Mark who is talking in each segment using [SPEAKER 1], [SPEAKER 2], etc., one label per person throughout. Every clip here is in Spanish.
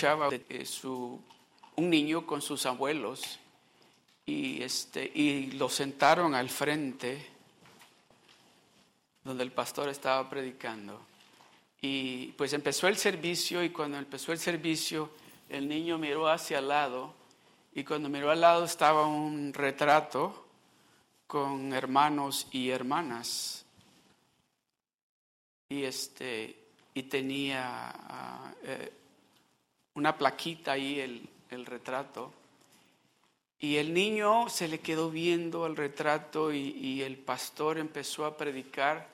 [SPEAKER 1] escuchaba su, un niño con sus abuelos y, este, y lo sentaron al frente donde el pastor estaba predicando. Y pues empezó el servicio y cuando empezó el servicio el niño miró hacia el lado y cuando miró al lado estaba un retrato con hermanos y hermanas. Y este y tenía ah, eh, una plaquita ahí el, el retrato. Y el niño se le quedó viendo el retrato y, el pastor empezó a predicar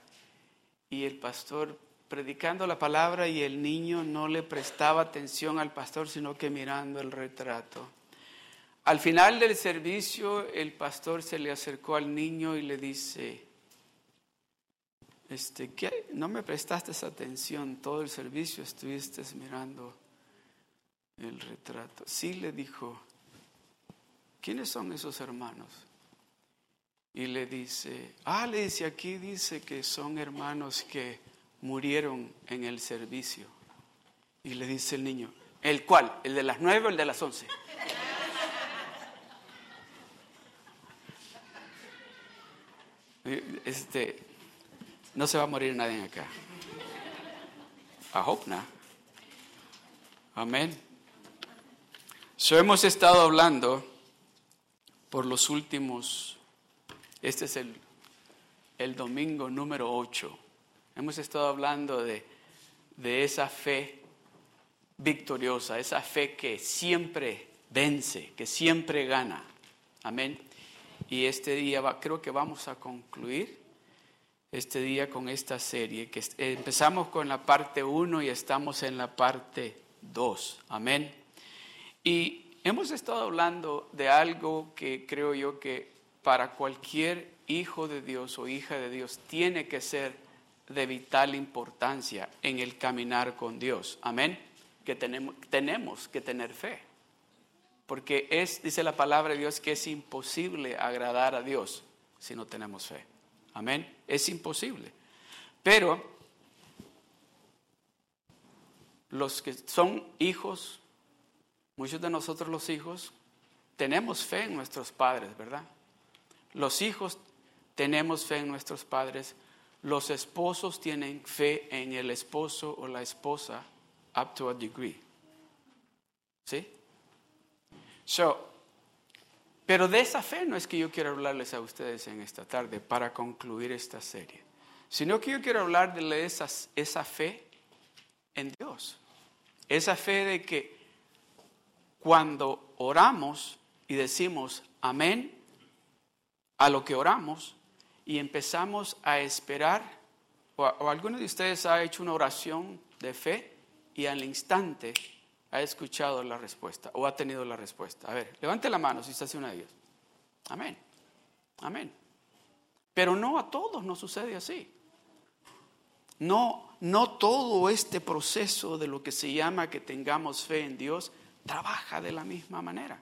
[SPEAKER 1] y el pastor predicando la palabra y el niño no le prestaba atención al pastor sino que mirando el retrato. Al final del servicio el pastor se le acercó al niño y le dice, este, ¿qué? no me prestaste esa atención, todo el servicio estuviste mirando el retrato. Sí le dijo, ¿quiénes son esos hermanos? Y le dice, ah, le dice, aquí dice que son hermanos que murieron en el servicio. Y le dice el niño, ¿el cuál? ¿El de las nueve o el de las once? Este, no se va a morir nadie acá. I hope not. Amén. So hemos estado hablando por los últimos, este es el, el domingo número 8, hemos estado hablando de, de esa fe victoriosa, esa fe que siempre vence, que siempre gana. Amén. Y este día va, creo que vamos a concluir este día con esta serie, que empezamos con la parte 1 y estamos en la parte 2. Amén. Y hemos estado hablando de algo que creo yo que para cualquier hijo de Dios o hija de Dios tiene que ser de vital importancia en el caminar con Dios. Amén. Que tenemos, tenemos que tener fe. Porque es, dice la palabra de Dios, que es imposible agradar a Dios si no tenemos fe. Amén. Es imposible. Pero los que son hijos Muchos de nosotros los hijos tenemos fe en nuestros padres, ¿verdad? Los hijos tenemos fe en nuestros padres. Los esposos tienen fe en el esposo o la esposa up to a degree. ¿Sí? So, pero de esa fe no es que yo quiero hablarles a ustedes en esta tarde para concluir esta serie, sino que yo quiero hablar de esa, esa fe en Dios. Esa fe de que cuando oramos y decimos amén a lo que oramos y empezamos a esperar, o, alguno de ustedes ha hecho una oración de fe y al instante ha escuchado la respuesta o ha tenido la respuesta. A ver, levante la mano si está haciendo una de ellas. Amén. Amén. Pero no a todos nos sucede así. No, no todo este proceso de lo que se llama que tengamos fe en Dios trabaja de la misma manera.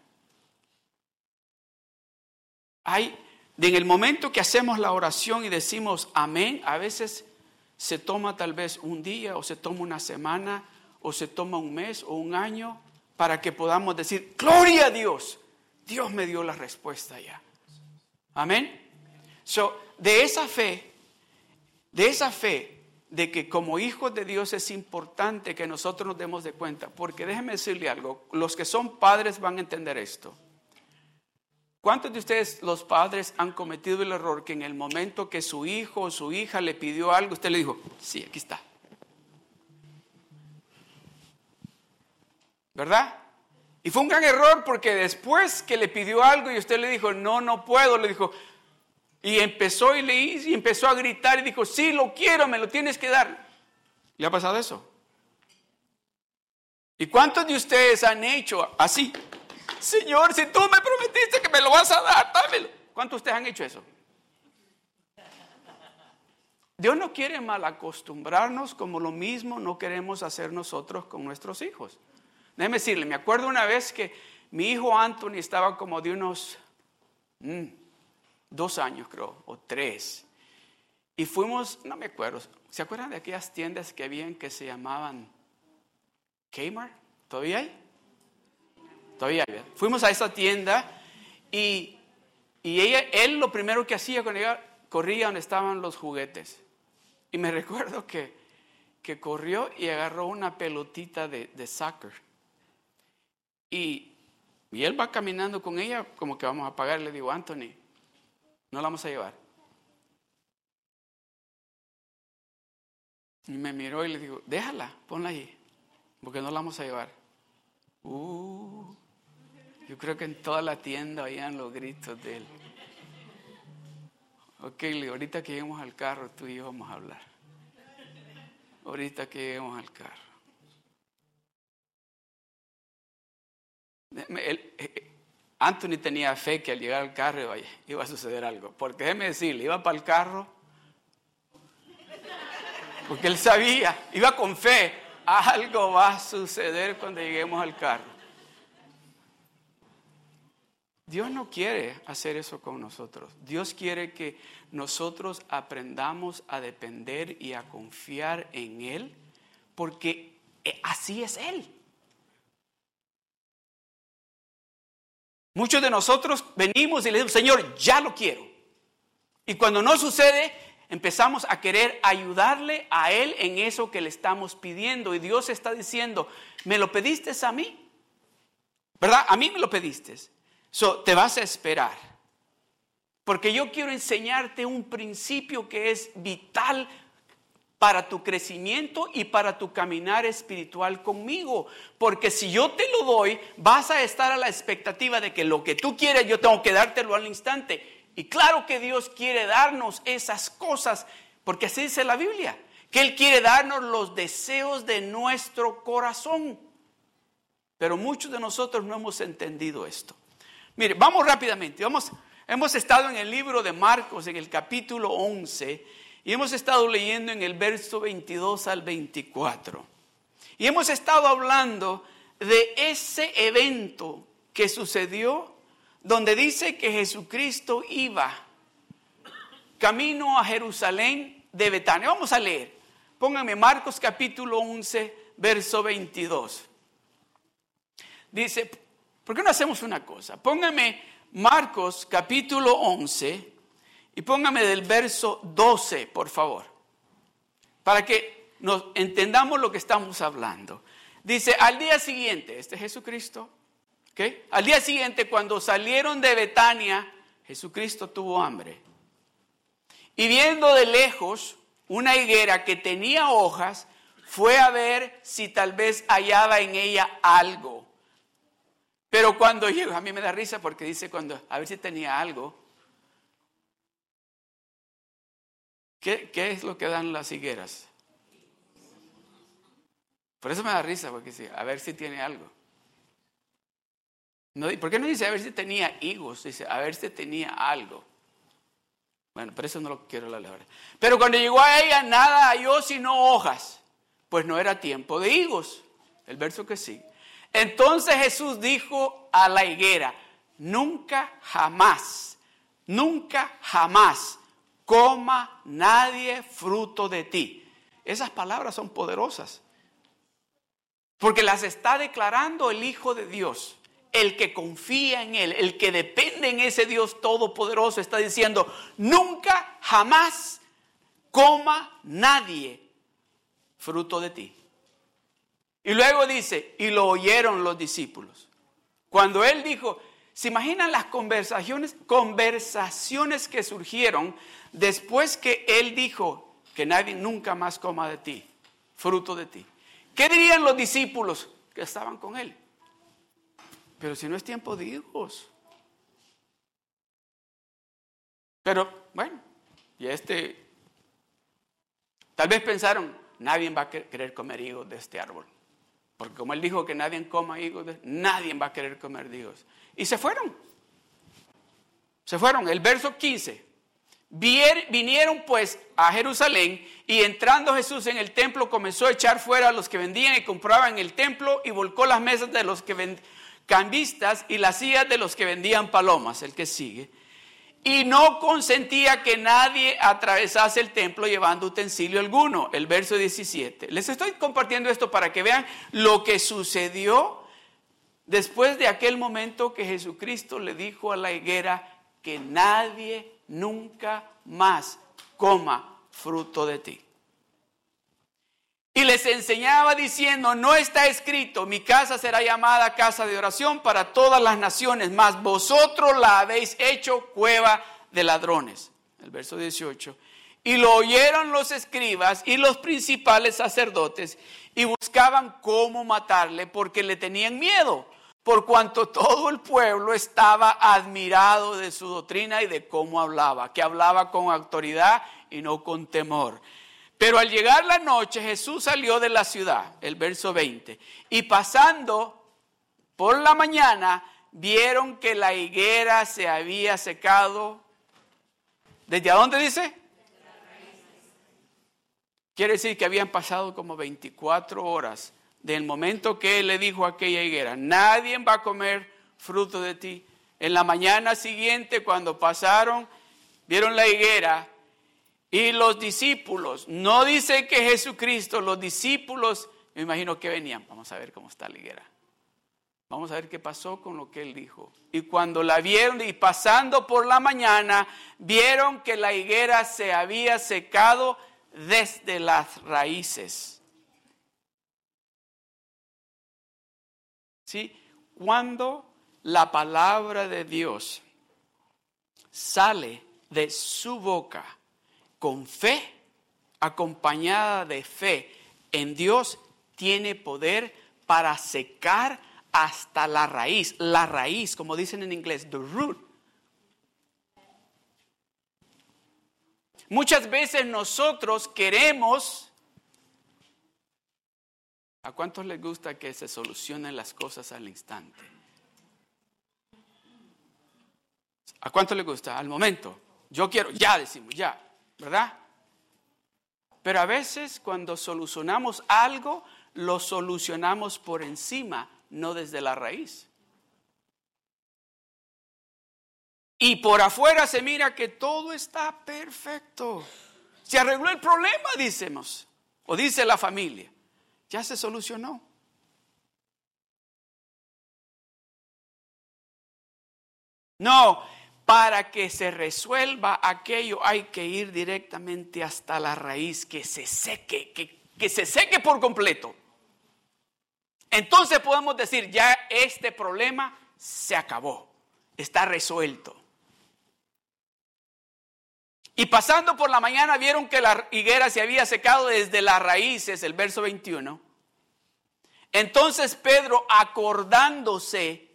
[SPEAKER 1] Hay, en el momento que hacemos la oración y decimos amén, a veces se toma tal vez un día o se toma una semana o se toma un mes o un año para que podamos decir, gloria a Dios, Dios me dio la respuesta ya. Amén. So, de esa fe, de esa fe de que como hijos de Dios es importante que nosotros nos demos de cuenta, porque déjeme decirle algo, los que son padres van a entender esto. ¿Cuántos de ustedes, los padres, han cometido el error que en el momento que su hijo o su hija le pidió algo, usted le dijo, sí, aquí está? ¿Verdad? Y fue un gran error porque después que le pidió algo y usted le dijo, no, no puedo, le dijo, y empezó y le y empezó a gritar y dijo, sí, lo quiero, me lo tienes que dar. ¿Le ha pasado eso? ¿Y cuántos de ustedes han hecho así? Señor, si tú me prometiste que me lo vas a dar, dámelo. ¿Cuántos de ustedes han hecho eso? Dios no quiere mal acostumbrarnos como lo mismo no queremos hacer nosotros con nuestros hijos. Déjeme decirle, me acuerdo una vez que mi hijo Anthony estaba como de unos... Mm, dos años creo, o tres. Y fuimos, no me acuerdo, ¿se acuerdan de aquellas tiendas que habían que se llamaban Kmart, ¿todavía hay? Todavía hay. Fuimos a esa tienda y, y ella, él lo primero que hacía cuando ella corría donde estaban los juguetes. Y me recuerdo que, que corrió y agarró una pelotita de, de soccer. Y, y él va caminando con ella como que vamos a pagar. Le digo, Anthony, no la vamos a llevar. Y me miró y le digo, déjala, ponla ahí, porque no la vamos a llevar. Uh, yo creo que en toda la tienda oían los gritos de él. Ok, ahorita que lleguemos al carro, tú y yo vamos a hablar. Ahorita que lleguemos al carro. Eh, Anthony tenía fe que al llegar al carro iba a suceder algo. Porque déjeme decirle, iba para el carro porque él sabía, iba con fe, algo va a suceder cuando lleguemos al carro. Dios no quiere hacer eso con nosotros. Dios quiere que nosotros aprendamos a depender y a confiar en Él, porque eh, así es Él. Muchos de nosotros venimos y le decimos, Señor, ya lo quiero. Y cuando no sucede, empezamos a querer ayudarle a Él en eso que le estamos pidiendo. Y Dios está diciendo, me lo pediste a mí. ¿Verdad? A mí me lo pediste. So, te vas a esperar. Porque yo quiero enseñarte un principio que es vital para tu crecimiento y para tu caminar espiritual conmigo. Porque si yo te lo doy, vas a estar a la expectativa de que lo que tú quieres, yo tengo que dártelo al instante. Y claro que Dios quiere darnos esas cosas, porque así dice la Biblia, que Él quiere darnos los deseos de nuestro corazón. Pero muchos de nosotros no hemos entendido esto. Mire, vamos rápidamente, hemos estado en el libro de Marcos, en el capítulo 11, y hemos estado leyendo en el verso 22 al 24. Y hemos estado hablando de ese evento que sucedió donde dice que Jesucristo iba camino a Jerusalén de Betania. Vamos a leer. Pónganme Marcos capítulo 11, verso 22. Dice, ¿por qué no hacemos una cosa? Pónganme Marcos capítulo 11 y póngame del verso 12, por favor, para que nos entendamos lo que estamos hablando. Dice, al día siguiente, este Jesucristo al día siguiente, cuando salieron de Betania, Jesucristo tuvo hambre. Y viendo de lejos una higuera que tenía hojas, fue a ver si tal vez hallaba en ella algo. Pero cuando llegó, a mí me da risa porque dice cuando, a ver si tenía algo. ¿Qué, es lo que dan las higueras? Por eso me da risa, porque dice, a ver si tiene algo. ¿Por qué no dice a ver si tenía higos? Dice a ver si tenía algo. Bueno, pero eso no lo quiero la. Pero cuando llegó a ella, nada halló sino hojas. Pues no era tiempo de higos. El verso que sigue. Entonces Jesús dijo a la higuera: Nunca jamás, nunca jamás coma nadie fruto de ti. Esas palabras son poderosas. Porque las está declarando el Hijo de Dios el que confía en Él, el que depende en ese Dios todopoderoso, está diciendo, nunca, jamás coma nadie fruto de ti. Y luego dice, y lo oyeron los discípulos. Cuando Él dijo, ¿se imaginan las conversaciones, conversaciones que surgieron después que Él dijo que nadie nunca más coma de ti, fruto de ti? ¿Qué dirían los discípulos que estaban con Él? Pero si no es tiempo de hijos. Pero bueno, y este, tal vez pensaron, nadie va a querer comer higos de este árbol. Porque como él dijo que nadie coma higos, nadie va a querer comer higos. Y se fueron. Se fueron. El verso 15. Vinieron pues a Jerusalén y entrando Jesús en el templo comenzó a echar fuera a los que vendían y compraban en el templo y volcó las mesas de los que vendían cambistas y las sillas de los que vendían palomas, el que sigue. y no consentía que nadie atravesase el templo llevando utensilio alguno. El verso 17. Les estoy compartiendo esto para que vean lo que sucedió después de aquel momento que Jesucristo le dijo a la higuera que nadie nunca más coma fruto de ti. Y les enseñaba diciendo, no está escrito, mi casa será llamada casa de oración para todas las naciones, mas vosotros la habéis hecho cueva de ladrones. El verso 18. Y lo oyeron los escribas y los principales sacerdotes y buscaban cómo matarle porque le tenían miedo, por cuanto todo el pueblo estaba admirado de su doctrina y de cómo hablaba, que hablaba con autoridad y no con temor. Pero al llegar la noche Jesús salió de la ciudad, el verso 20, y pasando por la mañana vieron que la higuera se había secado. ¿Desde dónde dice? Quiere decir que habían pasado como 24 horas del momento que él le dijo a aquella higuera, nadie va a comer fruto de ti. En la mañana siguiente, cuando pasaron, vieron la higuera, y los discípulos, no dice que Jesucristo, los discípulos, me imagino que venían. Vamos a ver cómo está la higuera. Vamos a ver qué pasó con lo que él dijo. Y cuando la vieron y pasando por la mañana, vieron que la higuera se había secado desde las raíces. Cuando la palabra de Dios sale de su boca, con fe, acompañada de fe en Dios, tiene poder para secar hasta la raíz. La raíz, como dicen en inglés, the root. Muchas veces nosotros queremos... ¿A cuántos les gusta que se solucionen las cosas al instante? ¿A cuántos les gusta? Al momento. Yo quiero, ya decimos, ya. ¿verdad? Pero a veces cuando solucionamos algo, lo solucionamos por encima, no desde la raíz. Y por afuera se mira que todo está perfecto. Se arregló el problema, decimos, o dice la familia. Ya se solucionó. No, para que se resuelva aquello hay que ir directamente hasta la raíz, que se seque, que, se seque por completo. Entonces podemos decir, ya este problema se acabó, está resuelto. Y pasando por la mañana vieron que la higuera se había secado desde las raíces, el verso 21. Entonces Pedro, acordándose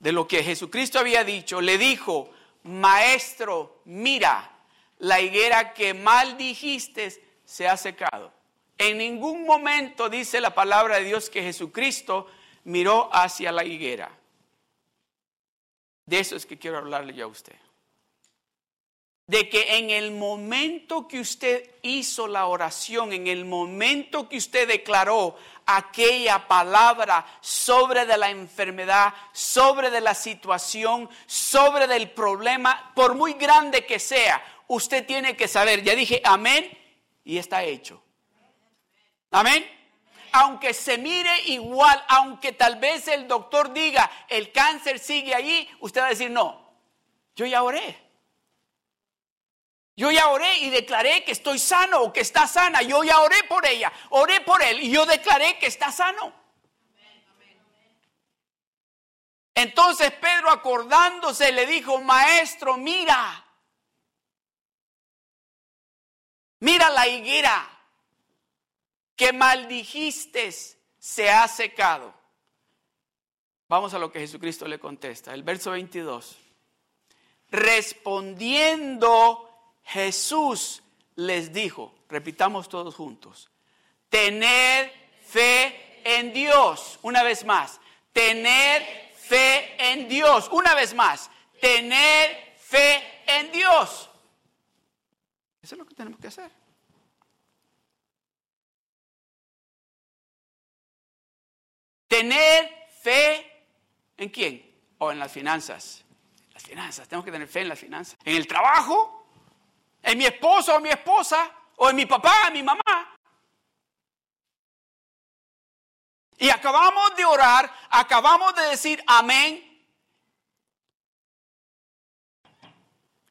[SPEAKER 1] de lo que Jesucristo había dicho, le dijo, maestro, mira, la higuera que mal dijiste se ha secado. En ningún momento dice la palabra de Dios que Jesucristo miró hacia la higuera. De eso es que quiero hablarle yo a usted de que en el momento que usted hizo la oración, en el momento que usted declaró aquella palabra sobre de la enfermedad, sobre de la situación, sobre del problema, por muy grande que sea, usted tiene que saber, ya dije amén y está hecho. Amén. Aunque se mire igual, aunque tal vez el doctor diga el cáncer sigue allí, usted va a decir no, yo ya oré. Yo ya oré y declaré que estoy sano o que está sana. Yo ya oré por ella, oré por él y yo declaré que está sano. Entonces Pedro acordándose le dijo, maestro, mira, mira la higuera que maldijiste se ha secado. Vamos a lo que Jesucristo le contesta. El verso 22. Respondiendo Jesús les dijo, repitamos todos juntos, tener fe en Dios, una vez más, tener fe en Dios, una vez más, tener fe en Dios. Eso es lo que tenemos que hacer. Tener fe en quién? O en las finanzas. Las finanzas, tengo que tener fe en las finanzas. En el trabajo, en mi esposo o mi esposa, o en mi papá, en mi mamá. Y acabamos de orar, acabamos de decir amén.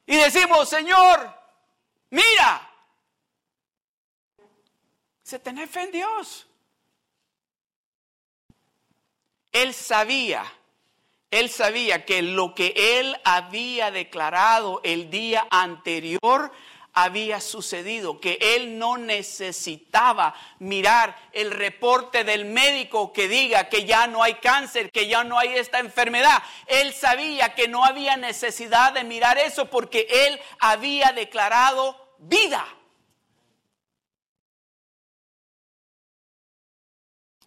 [SPEAKER 1] Y decimos, Señor, mira, se tener fe en Dios. Él sabía, él sabía que lo que él había declarado el día anterior había sucedido, que él no necesitaba mirar el reporte del médico que diga que ya no hay cáncer, que ya no hay esta enfermedad. Él sabía que no había necesidad de mirar eso porque él había declarado vida.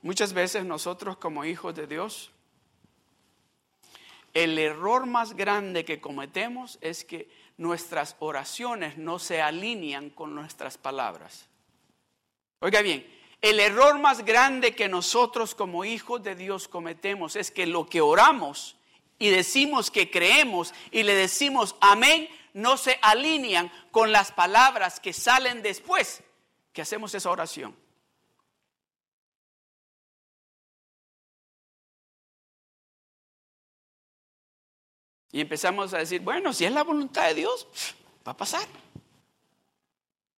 [SPEAKER 1] Muchas veces nosotros como hijos de Dios, el error más grande que cometemos es que nuestras oraciones no se alinean con nuestras palabras. Oiga bien, el error más grande que nosotros como hijos de Dios cometemos es que lo que oramos y decimos que creemos y le decimos amén no se alinean con las palabras que salen después que hacemos esa oración. Y empezamos a decir, bueno, si es la voluntad de Dios, va a pasar.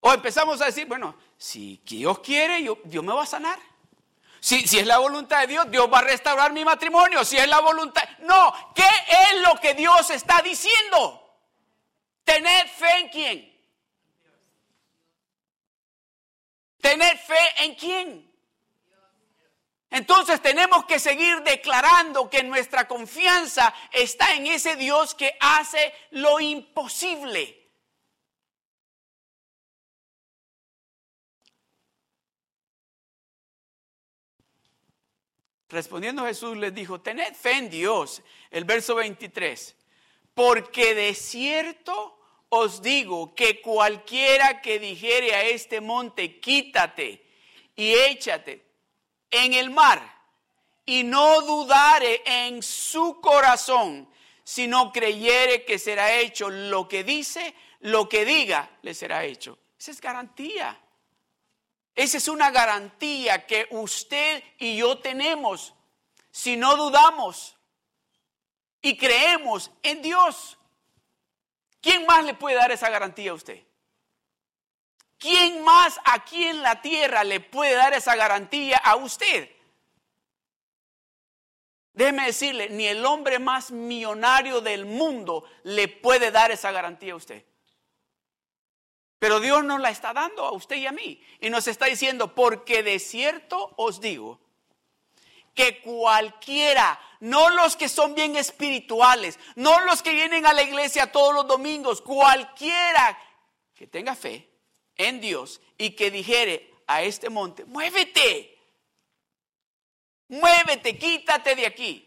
[SPEAKER 1] O empezamos a decir, bueno, si Dios quiere, Dios me va a sanar. Si, si, es la voluntad de Dios, Dios va a restaurar mi matrimonio. Si es la voluntad... No, ¿qué es lo que Dios está diciendo? Tener fe en quién. Tener fe en quién. Entonces tenemos que seguir declarando que nuestra confianza está en ese Dios que hace lo imposible. Respondiendo Jesús les dijo, tened fe en Dios. El verso 23, porque de cierto os digo que cualquiera que dijere a este monte, quítate y échate en el mar y no dudare en su corazón, sino creyere que será hecho lo que dice, lo que diga, le será hecho. Esa es garantía. Esa es una garantía que usted y yo tenemos si no dudamos y creemos en Dios. ¿Quién más le puede dar esa garantía a usted? ¿Quién más aquí en la tierra le puede dar esa garantía a usted? Déjeme decirle, ni el hombre más millonario del mundo le puede dar esa garantía a usted. Pero Dios nos la está dando a usted y a mí. Y nos está diciendo, porque de cierto os digo, que cualquiera, no los que son bien espirituales, no los que vienen a la iglesia todos los domingos, cualquiera que tenga fe, en Dios y que dijere a este monte, muévete, muévete, quítate de aquí.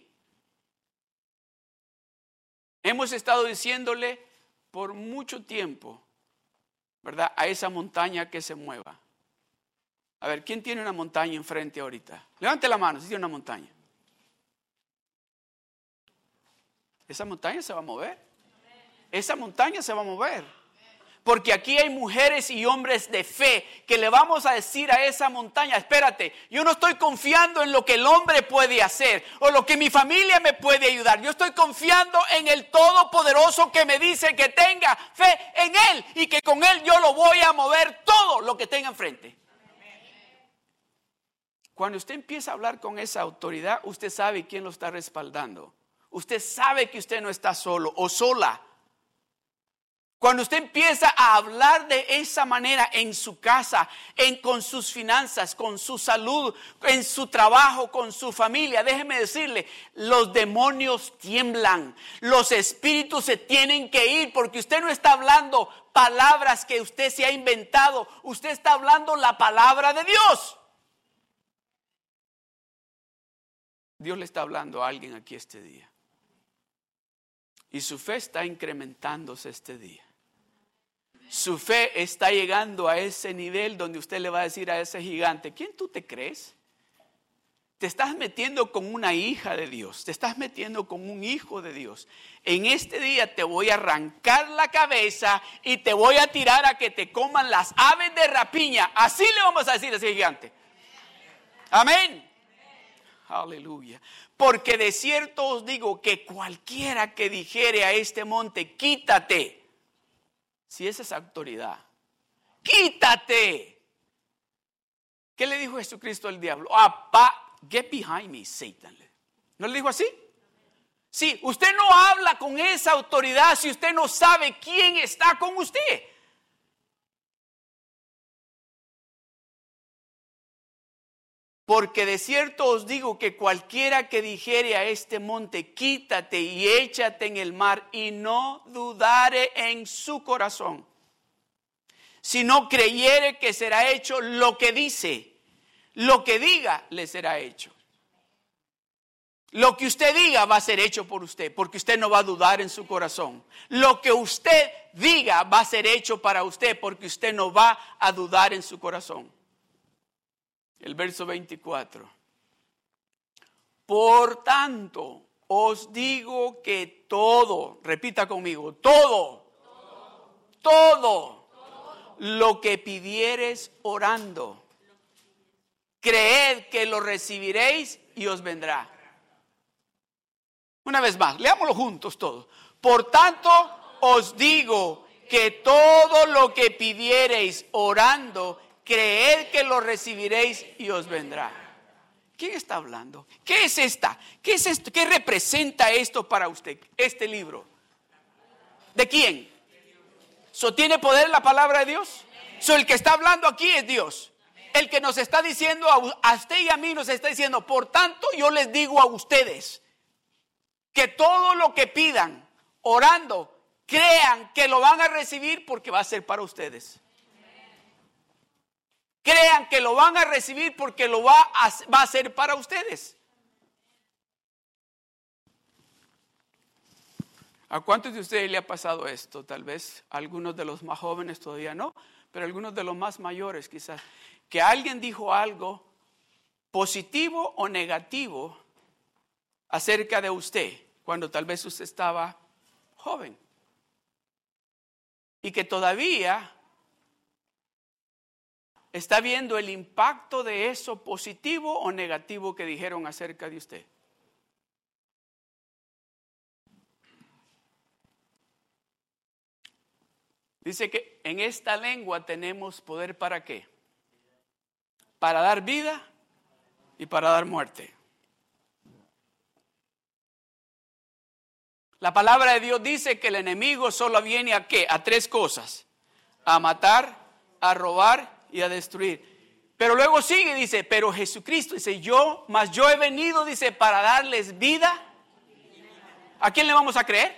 [SPEAKER 1] Hemos estado diciéndole por mucho tiempo, ¿verdad? A esa montaña que se mueva. A ver, ¿quién tiene una montaña enfrente ahorita? Levante la mano si tiene una montaña. Esa montaña se va a mover. Esa montaña se va a mover. Porque aquí hay mujeres y hombres de fe que le vamos a decir a esa montaña, espérate, yo no estoy confiando en lo que el hombre puede hacer o lo que mi familia me puede ayudar. Yo estoy confiando en el Todopoderoso que me dice que tenga fe en Él y que con Él yo lo voy a mover todo lo que tenga enfrente. Cuando usted empieza a hablar con esa autoridad, usted sabe quién lo está respaldando. Usted sabe que usted no está solo o sola. Cuando usted empieza a hablar de esa manera en su casa, en, con sus finanzas, con su salud, en su trabajo, con su familia, déjeme decirle, los demonios tiemblan, los espíritus se tienen que ir porque usted no está hablando palabras que usted se ha inventado, usted está hablando la palabra de Dios. Dios le está hablando a alguien aquí este día. Y su fe está incrementándose este día su fe está llegando a ese nivel donde usted le va a decir a ese gigante, ¿quién tú te crees? te estás metiendo con una hija de Dios, te estás metiendo con un hijo de Dios. En este día te voy a arrancar la cabeza y te voy a tirar a que te coman las aves de rapiña. Así le vamos a decir a ese gigante. Amén. Aleluya. Porque de cierto os digo que cualquiera que dijere a este monte, quítate, si esa es autoridad, quítate. ¿Qué le dijo Jesucristo al diablo? Apa, get behind me, Satan. ¿No le dijo así? Sí, usted no habla con esa autoridad si usted no sabe quién está con usted. Porque de cierto os digo que cualquiera que dijere a este monte, quítate y échate en el mar, y no dudare en su corazón, si no creyere que será hecho lo que dice, lo que diga le será hecho. Lo que usted diga va a ser hecho por usted, porque usted no va a dudar en su corazón. Lo que usted diga va a ser hecho para usted, porque usted no va a dudar en su corazón el verso 24. Por tanto, os digo que todo, repita conmigo, todo, todo, lo que pidieres orando, creed que lo recibiréis y os vendrá. Una vez más, leámoslo juntos todos. Por tanto, os digo que todo lo que pidiereis orando, creed que lo recibiréis y os vendrá. ¿Quién está hablando? ¿Qué es esta? ¿Qué es esto? ¿Qué representa esto para usted? Este libro. ¿De quién? ¿So tiene poder la palabra de Dios? So el que está hablando aquí es Dios. El que nos está diciendo a usted y a mí nos está diciendo, por tanto yo les digo a ustedes que todo lo que pidan orando, crean que lo van a recibir porque va a ser para ustedes. Crean que lo van a recibir porque lo va a, va a ser para ustedes. ¿A cuántos de ustedes le ha pasado esto? Tal vez algunos de los más jóvenes todavía no, pero algunos de los más mayores quizás. Que alguien dijo algo positivo o negativo acerca de usted cuando tal vez usted estaba joven. Y que todavía está viendo el impacto de eso positivo o negativo que dijeron acerca de usted. Dice que en esta lengua tenemos poder para qué? Para dar vida y para dar muerte. La palabra de Dios dice que el enemigo solo viene a qué? A tres cosas. A matar, a robar y a destruir. Pero luego sigue, dice, pero Jesucristo dice, yo, más yo he venido, dice, para darles vida. ¿A quién le vamos a creer?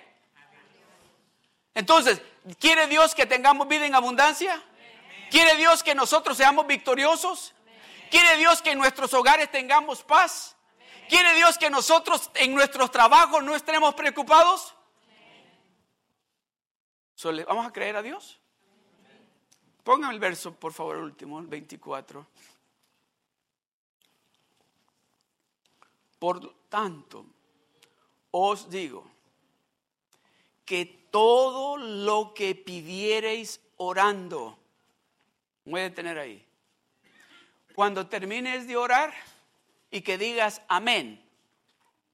[SPEAKER 1] Entonces, ¿quiere Dios que tengamos vida en abundancia? ¿Quiere Dios que nosotros seamos victoriosos? ¿Quiere Dios que en nuestros hogares tengamos paz? ¿Quiere Dios que nosotros en nuestros trabajos no estemos preocupados? ¿Vamos a creer a Dios? Pongan el verso, por favor, último, el 24. Por tanto, os digo que todo lo que pidiereis orando, voy a detener ahí. Cuando termines de orar y que digas amén,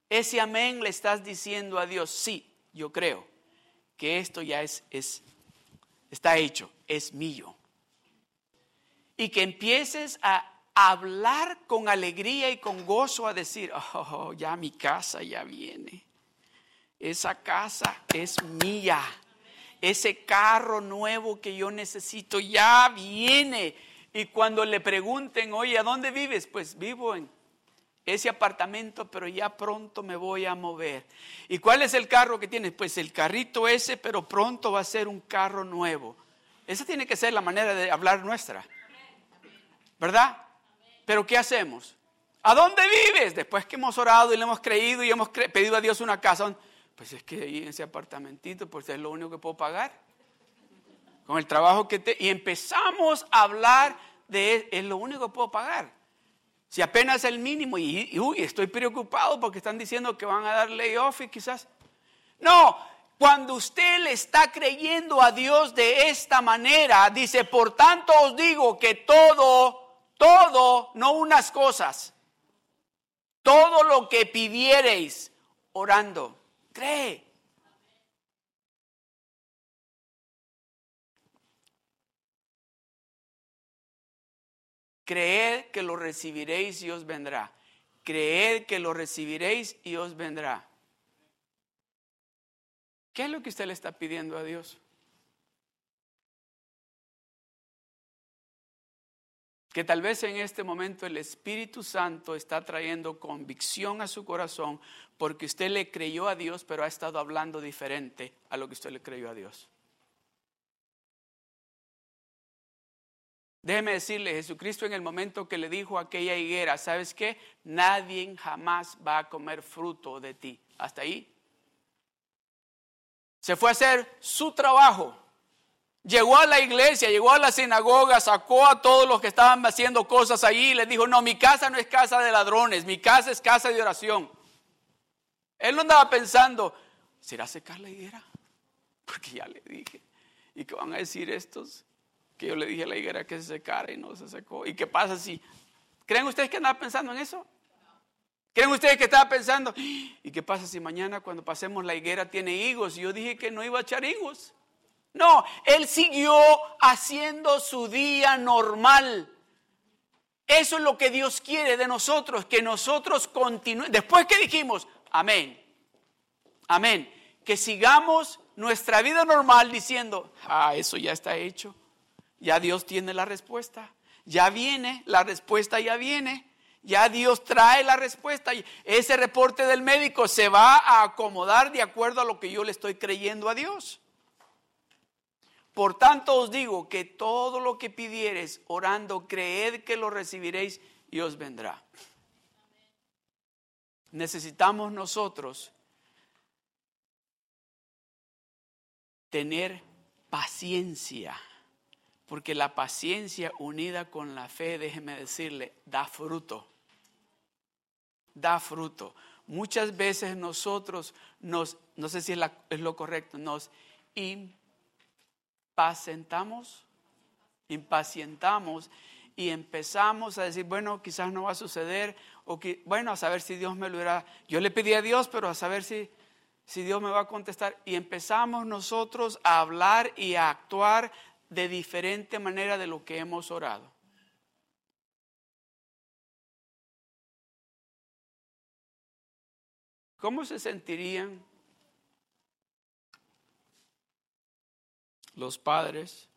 [SPEAKER 1] ese amén le estás diciendo a Dios, sí, yo creo que esto ya es, es está hecho, es mío y que empieces a hablar con alegría y con gozo, a decir, oh, ya mi casa ya viene. Esa casa es mía. Ese carro nuevo que yo necesito ya viene. Y cuando le pregunten, oye, ¿a dónde vives? Pues vivo en ese apartamento, pero ya pronto me voy a mover. ¿Y cuál es el carro que tienes? Pues el carrito ese, pero pronto va a ser un carro nuevo. Esa tiene que ser la manera de hablar nuestra. ¿Verdad? Pero ¿qué hacemos? ¿A dónde vives? Después que hemos orado y le hemos creído y hemos pedido a Dios una casa, pues es que ahí en ese apartamentito, pues es lo único que puedo pagar. Con el trabajo que te... Y empezamos a hablar de, es lo único que puedo pagar. Si apenas el mínimo, y, uy, estoy preocupado porque están diciendo que van a dar layoff y quizás. No, cuando usted le está creyendo a Dios de esta manera, dice, por tanto os digo que todo, todo, no unas cosas, todo lo que pidiereis orando, cree. Creed que lo recibiréis y os vendrá. Creed que lo recibiréis y os vendrá. ¿Qué es lo que usted le está pidiendo a Dios? Que tal vez en este momento el Espíritu Santo está trayendo convicción a su corazón porque usted le creyó a Dios, pero ha estado hablando diferente a lo que usted le creyó a Dios. Déjeme decirle, Jesucristo en el momento que le dijo a aquella higuera, ¿sabes qué? Nadie jamás va a comer fruto de ti. Hasta ahí. Se fue a hacer su trabajo. Llegó a la iglesia, llegó a la sinagoga, sacó a todos los que estaban haciendo cosas allí y les dijo, no, mi casa no es casa de ladrones, mi casa es casa de oración. Él no andaba pensando, ¿será secar la higuera? Porque ya le dije. ¿Y qué van a decir estos? que yo le dije a la higuera que se secara y no se secó. ¿Y qué pasa si? ¿Creen ustedes que andaba pensando en eso? ¿Creen ustedes que estaba pensando? ¿Y qué pasa si mañana cuando pasemos la higuera tiene higos? Y yo dije que no iba a echar higos. No, él siguió haciendo su día normal. Eso es lo que Dios quiere de nosotros, que nosotros continuemos. Después que dijimos, amén, amén, que sigamos nuestra vida normal diciendo, ah, eso ya está hecho ya Dios tiene la respuesta. Ya viene, la respuesta ya viene. Ya Dios trae la respuesta. Ese reporte del médico se va a acomodar de acuerdo a lo que yo le estoy creyendo a Dios. Por tanto os digo que todo lo que pidiereis orando, creed que lo recibiréis y os vendrá. Necesitamos nosotros tener paciencia porque la paciencia unida con la fe, déjeme decirle, da fruto. Da fruto. Muchas veces nosotros nos, no sé si es, lo correcto, nos impacientamos, impacientamos y empezamos a decir, bueno, quizás no va a suceder, o que, bueno, a saber si Dios me lo irá. Yo le pedí a Dios, pero a saber si, si Dios me va a contestar. Y empezamos nosotros a hablar y a actuar de diferente manera de lo que hemos orado. ¿Cómo se sentirían los padres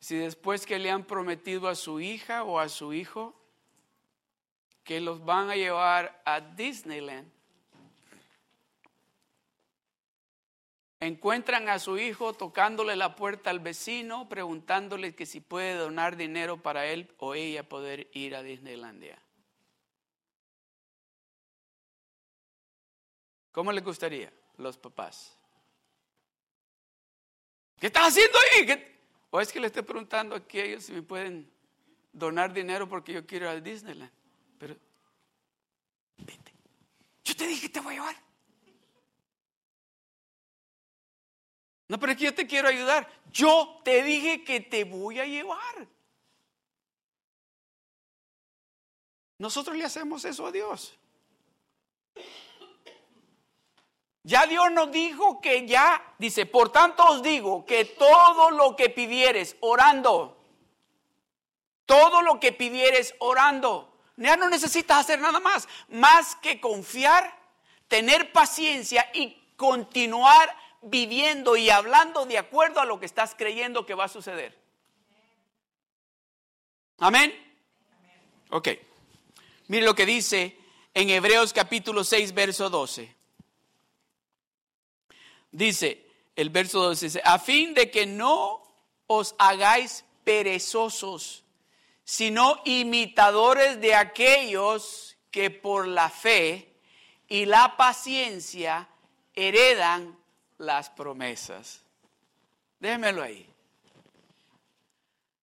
[SPEAKER 1] si después que le han prometido a su hija o a su hijo que los van a llevar a Disneyland Encuentran a su hijo tocándole la puerta al vecino, preguntándole que si puede donar dinero para él o ella poder ir a Disneylandia. ¿Cómo le gustaría los papás? ¿Qué estás haciendo ahí? ¿O es que le estoy preguntando aquí a ellos si me pueden donar dinero porque yo quiero ir a Disneyland? Pero, vete. Yo te dije que te voy a llevar. No, pero es que yo te quiero ayudar. Yo te dije que te voy a llevar. Nosotros le hacemos eso a Dios. Ya Dios nos dijo que ya, dice, por tanto os digo que todo lo que pidieres orando, todo lo que pidieres orando, ya no necesitas hacer nada más, más que confiar, tener paciencia y continuar viviendo y hablando de acuerdo a lo que estás creyendo que va a suceder. Amén. Ok. Mire lo que dice en Hebreos capítulo 6, verso 12. Dice, el verso 12 dice, a fin de que no os hagáis perezosos, sino imitadores de aquellos que por la fe y la paciencia heredan las promesas. Déjemelo ahí.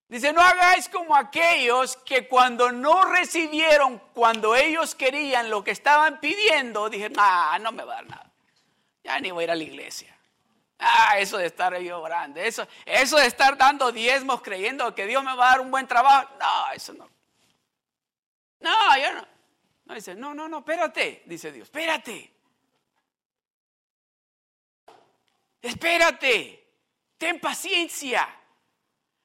[SPEAKER 1] Dice, no hagáis como aquellos que cuando no recibieron, cuando ellos querían lo que estaban pidiendo, dijeron, ah, no me va a dar nada. Ya ni voy a ir a la iglesia. Ah, eso de estar ahí orando, eso, eso de estar dando diezmos creyendo que Dios me va a dar un buen trabajo. No, eso no. No, yo no. No dice, no, no, no, espérate, dice Dios, espérate. Espérate, ten paciencia.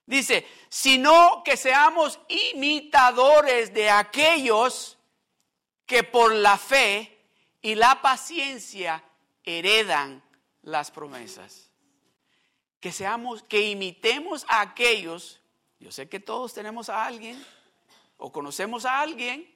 [SPEAKER 1] Dice, sino que seamos imitadores de aquellos que por la fe y la paciencia heredan las promesas. Que seamos, que imitemos a aquellos, yo sé que todos tenemos a alguien o conocemos a alguien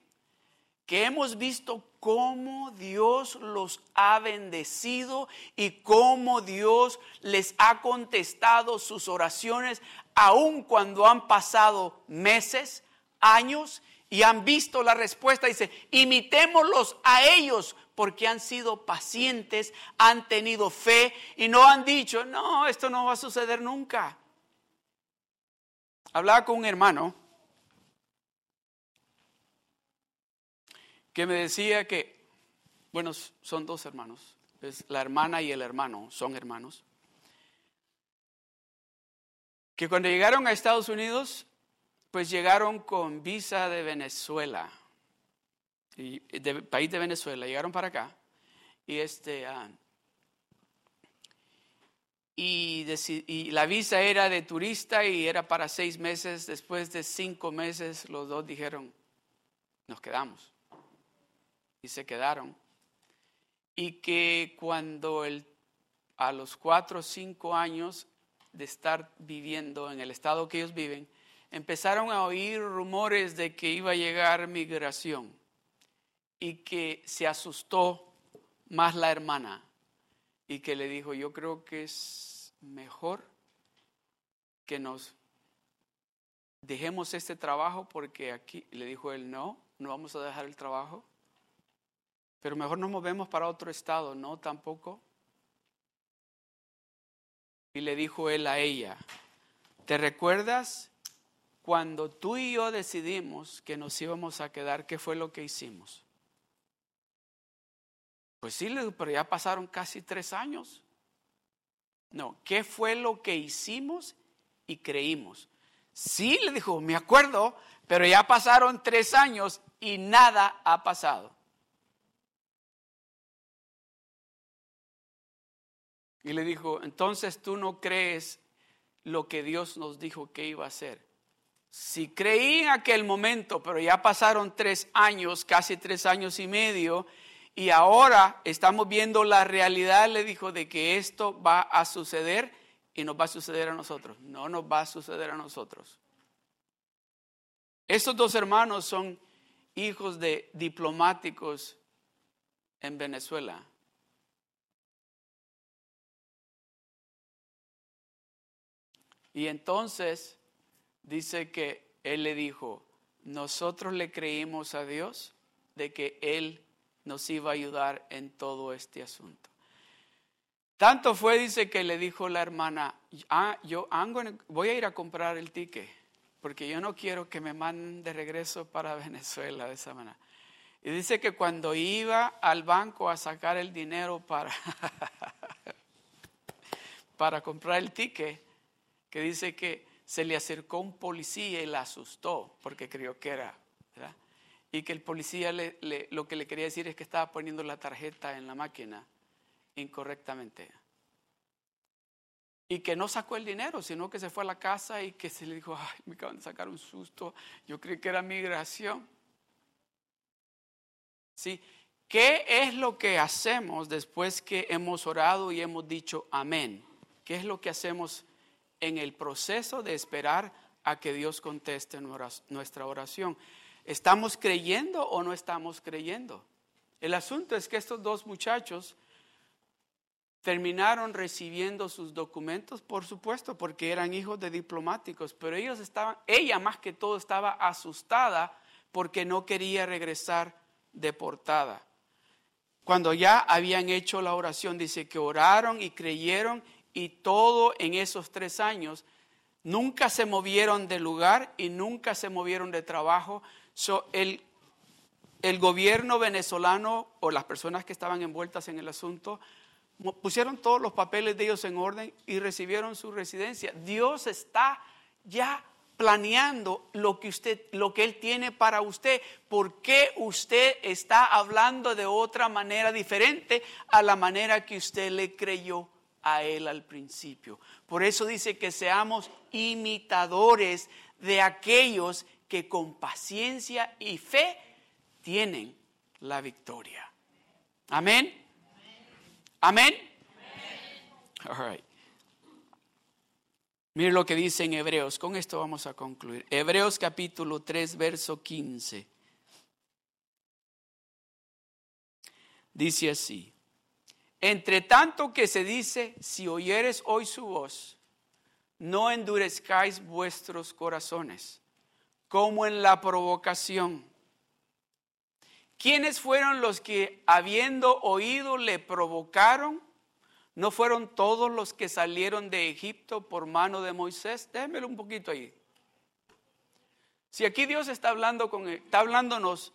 [SPEAKER 1] que hemos visto cómo Dios los ha bendecido y cómo Dios les ha contestado sus oraciones, aun cuando han pasado meses, años y han visto la respuesta. Dice, imitémoslos a ellos porque han sido pacientes, han tenido fe y no han dicho, no, esto no va a suceder nunca. Hablaba con un hermano que me decía que, bueno, son dos hermanos, es la hermana y el hermano, son hermanos, que cuando llegaron a Estados Unidos, pues llegaron con visa de Venezuela, y de país de Venezuela, llegaron para acá, y este... Ah, y, la visa era de turista y era para seis meses. Después de cinco meses, los dos dijeron, nos quedamos y se quedaron. Y que cuando el, a los cuatro o cinco años de estar viviendo en el estado que ellos viven, empezaron a oír rumores de que iba a llegar migración y que se asustó más la hermana y que le dijo, yo creo que es mejor que nos dejemos este trabajo porque aquí, le dijo él, no, no vamos a dejar el trabajo pero mejor nos movemos para otro estado, ¿no? Tampoco. Y le dijo él a ella, ¿te recuerdas cuando tú y yo decidimos que nos íbamos a quedar? ¿Qué fue lo que hicimos? Pues sí, pero ya pasaron casi tres años. No, ¿qué fue lo que hicimos y creímos? Sí, le dijo, me acuerdo, pero ya pasaron tres años y nada ha pasado. Y le dijo, entonces tú no crees lo que Dios nos dijo que iba a hacer. Si creí en aquel momento, pero ya pasaron tres años, casi tres años y medio, y ahora estamos viendo la realidad, le dijo, de que esto va a suceder y nos va a suceder a nosotros. No nos va a suceder a nosotros. Estos dos hermanos son hijos de diplomáticos en Venezuela. Y entonces dice que él le dijo, nosotros le creímos a Dios de que Él nos iba a ayudar en todo este asunto. Tanto fue, dice, que le dijo la hermana, ah, yo voy a ir a comprar el ticket, porque yo no quiero que me manden de regreso para Venezuela de esa manera. Y dice que cuando iba al banco a sacar el dinero para, para comprar el ticket, que dice que se le acercó un policía y la asustó porque creyó que era. Y que el policía le, lo que le quería decir es que estaba poniendo la tarjeta en la máquina incorrectamente. Y que no sacó el dinero, sino que se fue a la casa y que se le dijo, ay, me acaban de sacar un susto, yo creí que era migración. ¿Sí? ¿Qué es lo que hacemos después que hemos orado y hemos dicho amén? ¿Qué es lo que hacemos en el proceso de esperar a que Dios conteste nuestra oración. ¿Estamos creyendo o no estamos creyendo? El asunto es que estos dos muchachos terminaron recibiendo sus documentos, por supuesto, porque eran hijos de diplomáticos, pero ellos estaban, ella más que todo estaba asustada porque no quería regresar deportada. Cuando ya habían hecho la oración, dice que oraron y creyeron y todo en esos tres años nunca se movieron de lugar y nunca se movieron de trabajo. El, el gobierno venezolano o las personas que estaban envueltas en el asunto pusieron todos los papeles de ellos en orden y recibieron su residencia. Dios está ya planeando lo que usted lo que él tiene para usted, ¿por qué usted está hablando de otra manera diferente a la manera que usted le creyó a él al principio? Por eso dice que seamos imitadores de aquellos que con paciencia y fe tienen la victoria. Amén. Amén. All right. Mire lo que dice en Hebreos. Con esto vamos a concluir. Hebreos capítulo 3, verso 15. Dice así. Entre tanto que se dice, si oyeres hoy su voz, no endurezcáis vuestros corazones, como en la provocación ¿Quiénes fueron los que, habiendo oído, le provocaron? ¿No fueron todos los que salieron de Egipto por mano de Moisés? Déjenmelo un poquito ahí. Si aquí Dios está hablando con, está hablándonos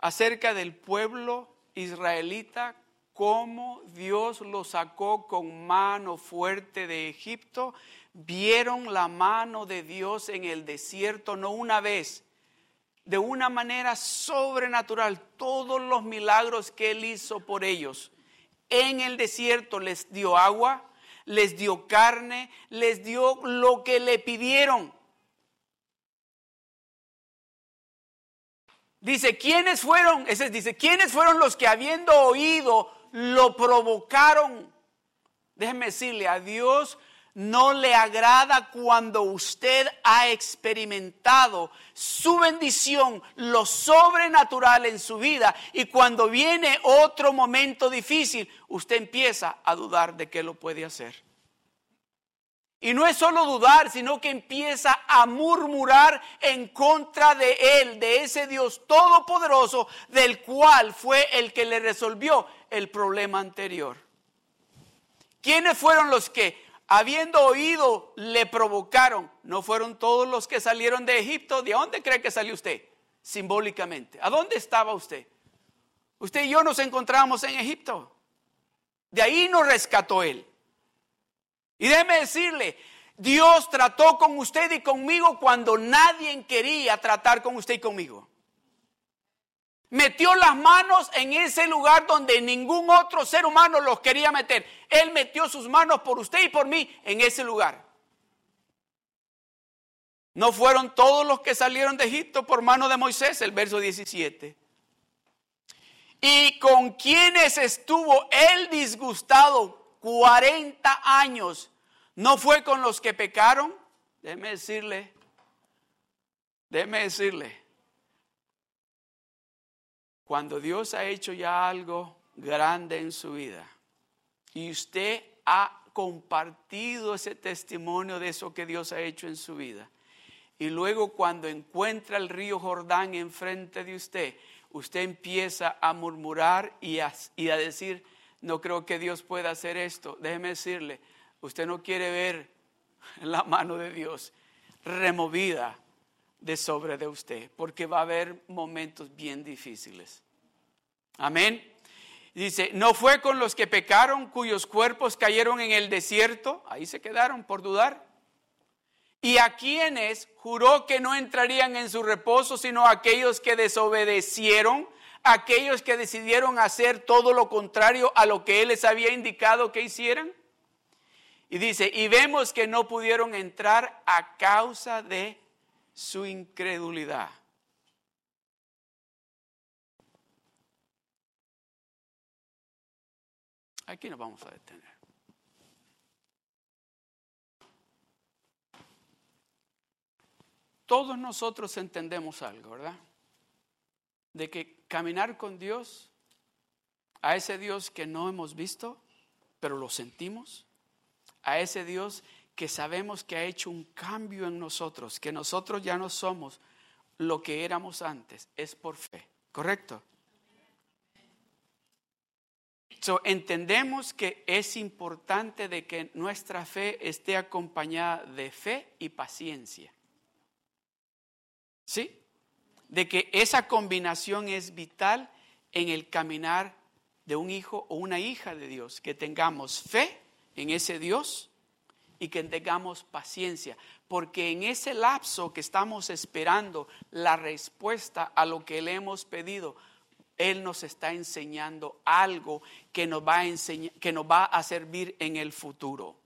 [SPEAKER 1] acerca del pueblo israelita, cómo Dios lo sacó con mano fuerte de Egipto, vieron la mano de Dios en el desierto no una vez, de una manera sobrenatural todos los milagros que Él hizo por ellos. En el desierto les dio agua, les dio carne, les dio lo que le pidieron. Dice, ¿quiénes fueron? Ese dice, ¿quiénes fueron los que habiendo oído lo provocaron? Déjeme decirle, a Dios no le agrada cuando usted ha experimentado su bendición, lo sobrenatural en su vida y cuando viene otro momento difícil, usted empieza a dudar de que lo puede hacer. Y no es solo dudar, sino que empieza a murmurar en contra de Él, de ese Dios todopoderoso, del cual fue el que le resolvió el problema anterior. ¿Quiénes fueron los que habiendo oído, le provocaron. ¿No fueron todos los que salieron de Egipto? ¿De dónde cree que salió usted? Simbólicamente. ¿A dónde estaba usted? Usted y yo nos encontramos en Egipto. De ahí nos rescató Él. Y déjeme decirle, Dios trató con usted y conmigo cuando nadie quería tratar con usted y conmigo metió las manos en ese lugar donde ningún otro ser humano los quería meter. Él metió sus manos por usted y por mí en ese lugar. No fueron todos los que salieron de Egipto por mano de Moisés, el verso 17. Y con quienes estuvo él disgustado 40 años, no fue con los que pecaron. Déjeme decirle, déjeme decirle, cuando Dios ha hecho ya algo grande en su vida y usted ha compartido ese testimonio de eso que Dios ha hecho en su vida, y luego cuando encuentra el río Jordán enfrente de usted, usted empieza a murmurar y a, y a decir, no creo que Dios pueda hacer esto. Déjeme decirle, usted no quiere ver la mano de Dios removida de sobre de usted, porque va a haber momentos bien difíciles. Amén. Dice, no fue con los que pecaron, cuyos cuerpos cayeron en el desierto, ahí se quedaron por dudar. Y a quienes juró que no entrarían en su reposo, sino aquellos que desobedecieron, aquellos que decidieron hacer todo lo contrario a lo que él les había indicado que hicieran. Y dice, y vemos que no pudieron entrar a causa de su incredulidad. Aquí nos vamos a detener. Todos nosotros entendemos algo, ¿verdad? De que caminar con Dios, a ese Dios que no hemos visto, pero lo sentimos, a ese Dios que sabemos que ha hecho un cambio en nosotros, que nosotros ya no somos lo que éramos antes, es por fe, ¿correcto? So, entendemos que es importante de que nuestra fe esté acompañada de fe y paciencia. ¿Sí? De que esa combinación es vital en el caminar de un hijo o una hija de Dios, que tengamos fe en ese Dios y que tengamos paciencia, porque en ese lapso que estamos esperando la respuesta a lo que le hemos pedido, Él nos está enseñando algo que nos va a, enseñar, que nos va a servir en el futuro.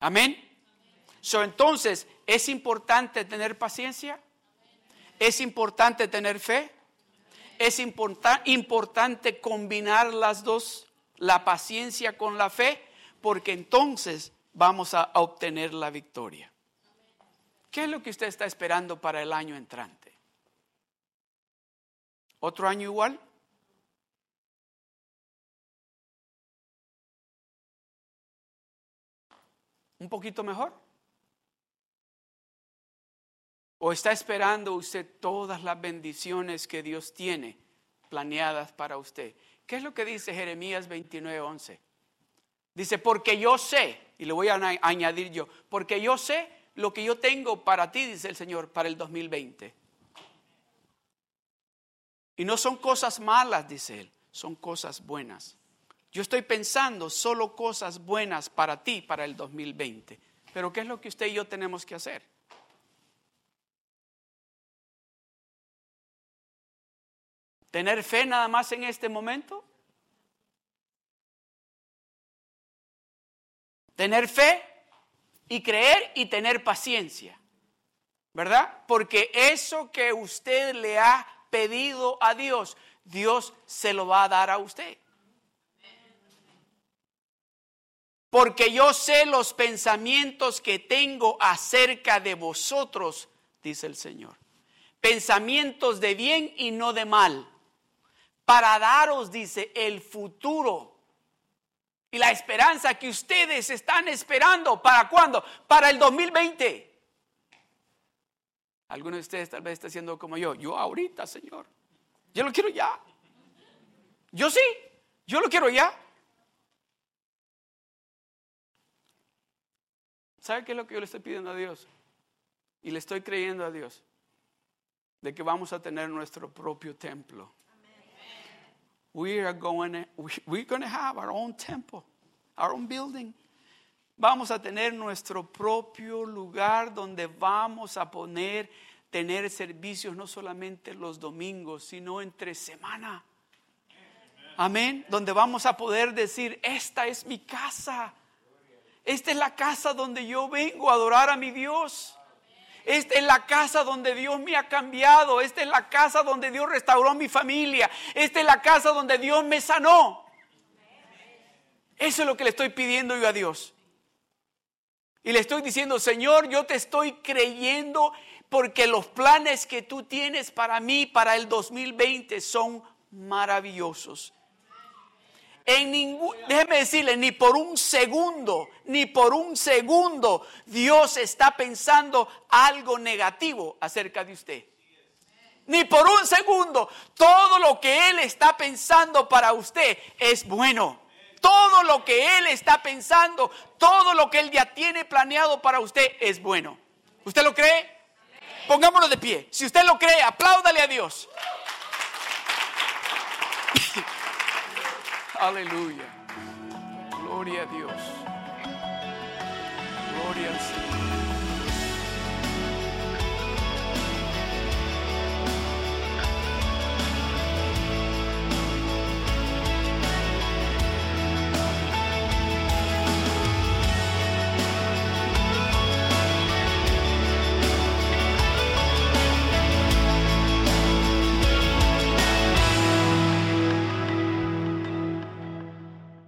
[SPEAKER 1] Amén. So, entonces, ¿es importante tener paciencia? ¿Es importante tener fe? ¿Es importante combinar las dos? la paciencia con la fe, porque entonces vamos a obtener la victoria. ¿Qué es lo que usted está esperando para el año entrante? ¿Otro año igual? ¿Un poquito mejor? ¿O está esperando usted todas las bendiciones que Dios tiene planeadas para usted? ¿Qué es lo que dice Jeremías 29, 11? Dice, porque yo sé, y le voy a añadir yo, porque yo sé lo que yo tengo para ti, dice el Señor, para el 2020. Y no son cosas malas, dice Él, son cosas buenas. Yo estoy pensando solo cosas buenas para ti para el 2020. Pero ¿qué es lo que usted y yo tenemos que hacer? ¿Tener fe nada más en este momento? Tener fe y creer y tener paciencia. ¿Verdad? Porque eso que usted le ha pedido a Dios, Dios se lo va a dar a usted. Porque yo sé los pensamientos que tengo acerca de vosotros, dice el Señor. Pensamientos de bien y no de mal para daros, dice, el futuro y la esperanza que ustedes están esperando. ¿Para cuándo? Para el 2020. Algunos de ustedes tal vez están haciendo como yo. Yo ahorita, Señor. Yo lo quiero ya. Yo sí. Yo lo quiero ya. ¿Sabe qué es lo que yo le estoy pidiendo a Dios? Y le estoy creyendo a Dios. De que vamos a tener nuestro propio templo we are going, we're going to have our own temple, our own building. Vamos a tener nuestro propio lugar donde vamos a poner, tener servicios no solamente los domingos, sino entre semana. Amén. Donde vamos a poder decir, esta es mi casa. Esta es la casa donde yo vengo a adorar a mi Dios. Esta es la casa donde Dios me ha cambiado. Esta es la casa donde Dios restauró mi familia. Esta es la casa donde Dios me sanó. Eso es lo que le estoy pidiendo yo a Dios. Y le estoy diciendo, Señor, yo te estoy creyendo porque los planes que tú tienes para mí, para el 2020, son maravillosos. En ningún, déjeme decirle, ni por un segundo, ni por un segundo Dios está pensando algo negativo acerca de usted. Ni por un segundo. Todo lo que Él está pensando para usted es bueno. Todo lo que Él está pensando, todo lo que Él ya tiene planeado para usted es bueno. ¿Usted lo cree? Pongámonos de pie. Si usted lo cree, apláudale a Dios. Aleluya. Gloria a Dios. Gloria al Señor.